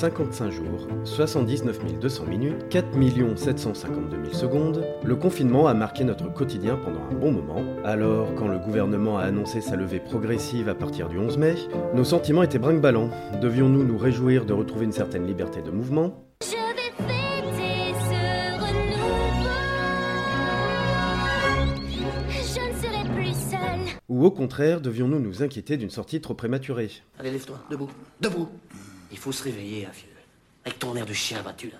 55 jours, 79 200 minutes, 4 752 000 secondes, le confinement a marqué notre quotidien pendant un bon moment. Alors, quand le gouvernement a annoncé sa levée progressive à partir du 11 mai, nos sentiments étaient brinque-ballants. Devions-nous nous réjouir de retrouver une certaine liberté de mouvement? Ou au contraire, devions-nous nous inquiéter d'une sortie trop prématurée? Allez, lève-toi, debout, debout Il faut se réveiller, hein, vieux. Avec ton air de chien battu, là.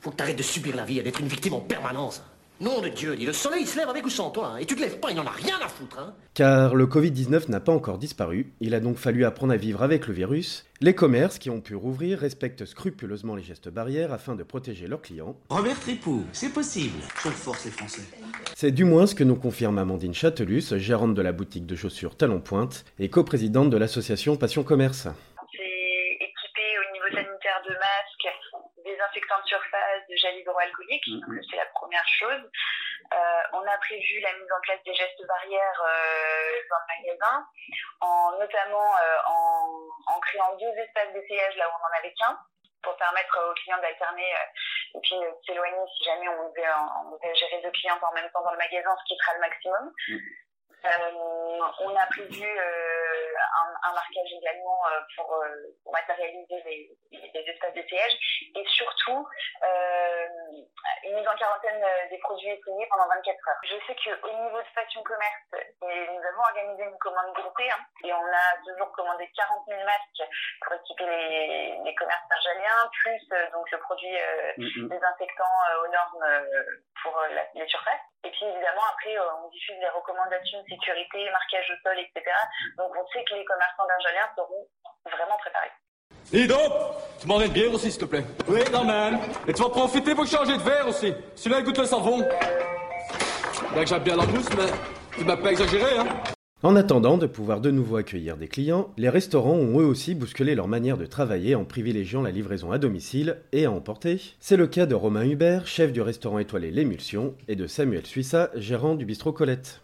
Faut que t'arrêtes de subir la vie et d'être une victime en permanence. Nom de Dieu, dit le soleil se lève avec ou sans toi, hein, et tu te lèves pas, il n'en a rien à foutre. Hein. Car le Covid-19 n'a pas encore disparu, il a donc fallu apprendre à vivre avec le virus. Les commerces qui ont pu rouvrir respectent scrupuleusement les gestes barrières afin de protéger leurs clients. Robert Tripou, c'est possible. Je force les Français. C'est du moins ce que nous confirme Amandine Châtelus, gérante de la boutique de chaussures Talon Pointe et coprésidente de l'association Passion Commerce. De surface, de gel hydroalcoolique, mm-hmm. donc c'est la première chose. Euh, on a prévu la mise en place des gestes barrières euh, dans le magasin, en, notamment euh, en, en, créant deux espaces d'essayage là où on n'en avait qu'un pour permettre aux clients d'alterner et puis de s'éloigner si jamais on devait, on devait, gérer deux clients en même temps dans le magasin, ce qui sera le maximum. Mm. Euh, on a prévu euh, un, un, marquage également euh, pour, pour, matérialiser les, les espaces d'essayage et surtout une mise en quarantaine des produits essayés pendant 24 heures. Je sais qu'au niveau de Fashion Commerce, nous avons organisé une commande groupée hein, et on a toujours commandé 40 000 masques pour équiper les, les commerces argaliens, plus donc le produit mm-hmm. désinfectant aux normes pour les surfaces. Et puis évidemment, après, on diffuse les recommandations sécurité, marquage au sol, etc. Donc on sait que les commerçants d'Argelien seront vraiment préparés. Et donc, tu m'en une bière aussi, s'il te plaît. Oui, quand même. Et tu vas profiter pour changer de verre aussi. Celui-là, goûte le savon. Bien que j'aime bien la mousse, mais tu m'as pas exagéré, hein. En attendant de pouvoir de nouveau accueillir des clients, les restaurants ont eux aussi bousculé leur manière de travailler en privilégiant la livraison à domicile et à emporter. C'est le cas de Romain Hubert, chef du restaurant étoilé L'Émulsion, et de Samuel Suissa, gérant du bistrot Colette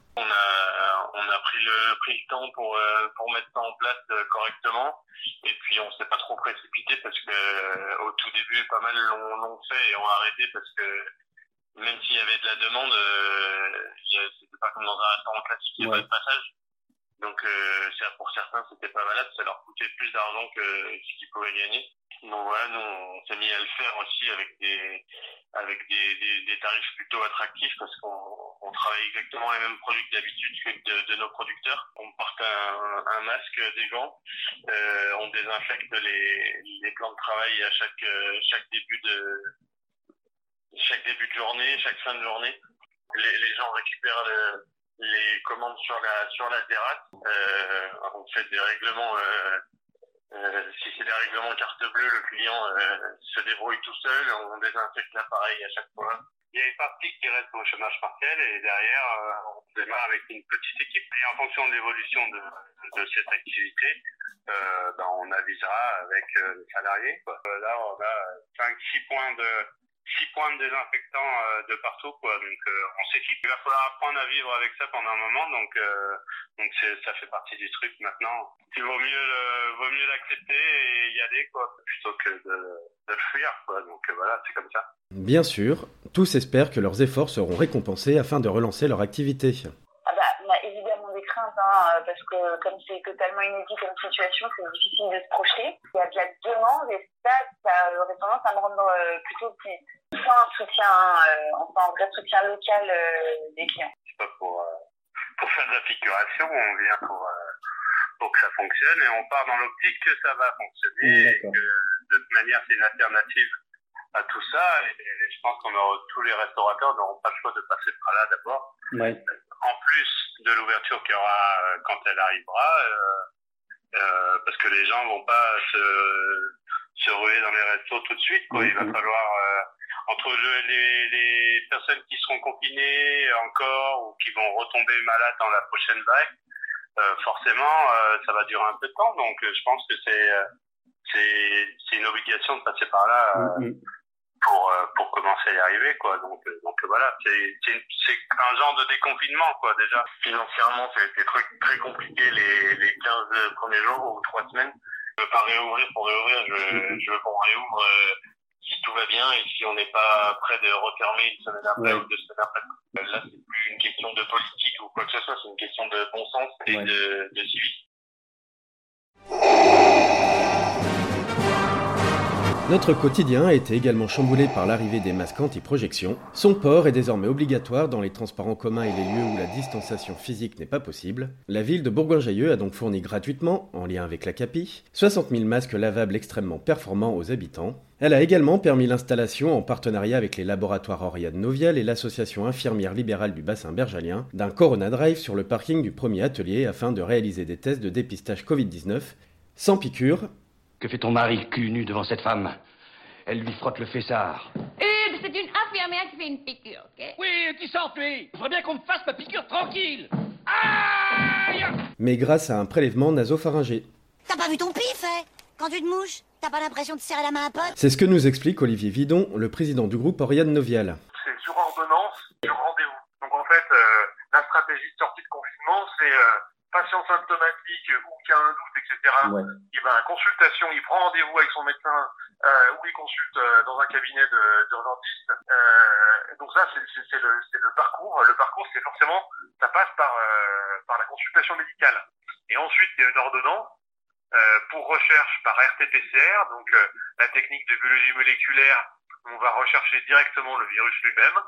pour, euh, pour mettre ça en place euh, correctement. Et puis on s'est pas trop précipité parce que euh, au tout début, pas mal l'ont fait et ont arrêté parce que même s'il y avait de la demande, c'était pas comme dans un restaurant classique, il y avait pas de passage. Donc euh, pour certains, c'était pas valable, ça leur coûtait plus d'argent que ce qu'ils pouvaient gagner. Donc voilà, nous on s'est mis à le faire aussi avec des avec des, des, des tarifs plutôt attractifs parce qu'on on travaille exactement les mêmes produits que d'habitude que de, de, nos producteurs. On porte un, un masque, des gants, euh, on désinfecte les, les plans de travail à chaque chaque début de chaque début de journée, chaque fin de journée. Les, gens récupèrent le, les commandes sur la sur la terrasse. Euh, on fait des règlements. Euh, euh, si c'est des règlements carte bleue, le client se débrouille tout seul. On désinfecte l'appareil à chaque fois. Il y a une partie qui reste au chômage partiel et derrière, on démarre avec une petite équipe. Et en fonction de l'évolution de, de, cette activité, ben on avisera avec les salariés. Là, on a 5-6 points de six points de désinfectant euh, de partout quoi. Donc euh, on s'équipe il va falloir apprendre à vivre avec ça pendant un moment. Donc euh, donc ça fait partie du truc maintenant. Il vaut mieux vaut mieux l'accepter et y aller quoi plutôt que de, de le fuir quoi. Donc voilà c'est comme ça. Bien sûr. Tous espèrent que leurs efforts seront récompensés afin de relancer leur activité que comme c'est totalement inédit comme situation, c'est difficile de se projeter. Il y a de la demande et ça, ça aurait tendance à me rendre euh, plutôt plus sans un soutien, euh, enfin un vrai soutien local euh, des clients. C'est pas pour, pour faire de la figuration, on vient pour, pour que ça fonctionne et on part dans l'optique que ça va fonctionner et que de toute manière c'est une alternative à tout ça et, je pense qu'on tous les restaurateurs n'auront pas le choix de passer par là d'abord. Ouais en plus de l'ouverture qu'il y aura euh, quand elle arrivera, euh, euh, parce que les gens vont pas se, se ruer dans les restos tout de suite. Quoi. Il va mm-hmm. falloir entre les, les, personnes qui seront confinées encore ou qui vont retomber malades dans la prochaine vague, euh, forcément, ça va durer un peu de temps. Donc, je pense que c'est c'est une obligation de passer par là. Pour euh, commencer à y arriver quoi donc euh, donc voilà c'est c'est un genre de déconfinement quoi déjà financièrement été très très compliqué les les 15 premiers jours ou trois semaines Je veux pas réouvrir pour réouvrir, je veux, je veux qu'on réouvre euh, si tout va bien et si on n'est pas prêt de refermer une semaine après Ouais. ou deux semaines après. Euh, Là, c'est plus une question de politique ou quoi que ce soit, c'est une question de bon sens et Ouais. de, de civisme. Notre quotidien a été également chamboulé par l'arrivée des masques anti-projection. Son port est désormais obligatoire dans les transports en commun et les lieux où la distanciation physique n'est pas possible. La ville de Bourgoin-Jallieu a donc fourni gratuitement, en lien avec la CAPI, 60 000 masques lavables extrêmement performants aux habitants. Elle a également permis l'installation, en partenariat avec les laboratoires Oriane Novial et l'association infirmière libérale du bassin bergalien, d'un Corona Drive sur le parking du premier atelier afin de réaliser des tests de dépistage Covid-19 sans piqûre, Que fait ton mari le cul nu devant cette femme? Elle lui frotte le fessard. Hugues, c'est une infirmière qui fait une piqûre, ok? Oui, qui s'enfuit Je voudrais bien qu'on me fasse ma piqûre tranquille Aïe mais grâce à un prélèvement nasopharyngé. T'as pas vu ton pif, hein? Quand tu te mouches, t'as pas l'impression de serrer la main à un pote? C'est ce que nous explique Olivier Vidon, le président du groupe Oriane Novial. c'est sur ordonnance, sur rendez-vous. Donc en fait, euh, la stratégie de sortie de confinement, c'est euh, patient symptomatique ou qui a un doute, etc. Il va à consultation, il prend rendez-vous avec son médecin euh, ou il consulte euh, dans un cabinet d'urgentiste. Euh, donc ça, c'est le, parcours. Le parcours, c'est forcément, ça passe par, euh, par la consultation médicale. Et ensuite, il y a une ordonnance euh, pour recherche par RT-PCR, donc euh, la technique de biologie moléculaire, on va rechercher directement le virus lui-même.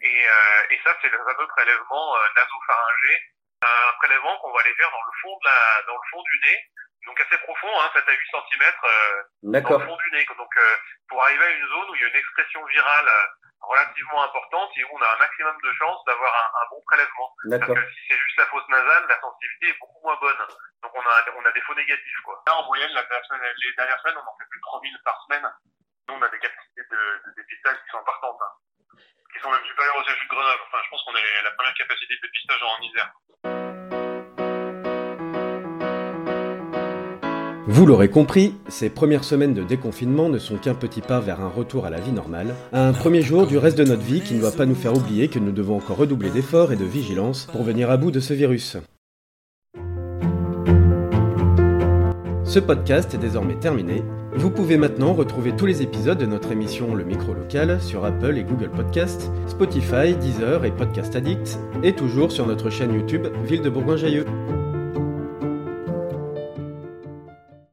Et, euh, et ça, c'est le fameux prélèvement euh, nasopharyngé, un prélèvement qu'on va aller faire dans le fond de la, dans le fond du nez, donc assez profond, hein, 7 à 8 cm dans le fond du nez. Donc euh, pour arriver à une zone où il y a une expression virale euh, relativement importante et où on a un maximum de chances d'avoir un, un bon prélèvement. Parce que si c'est juste la fosse nasale, la sensibilité est beaucoup moins bonne. Donc on a, on a des faux négatifs. Quoi. Là, en moyenne, la, la semaine, les dernières semaines, on en fait plus de 3000 par semaine. Nous, on a des capacités de, de dépistage qui sont importantes, hein, même supérieures au CHU de Grenoble. Enfin, je pense qu'on est la première capacité de en Isère. Vous l'aurez compris, ces premières semaines de déconfinement ne sont qu'un petit pas vers un retour à la vie normale, un premier jour du reste de notre vie qui ne doit pas nous faire oublier que nous devons encore redoubler d'efforts et de vigilance pour venir à bout de ce virus. Ce podcast est désormais terminé. Vous pouvez maintenant retrouver tous les épisodes de notre émission Le Micro Local sur Apple et Google Podcasts, Spotify, Deezer et Podcast Addict, et toujours sur notre chaîne YouTube Ville de Bourgoin-Jallieu.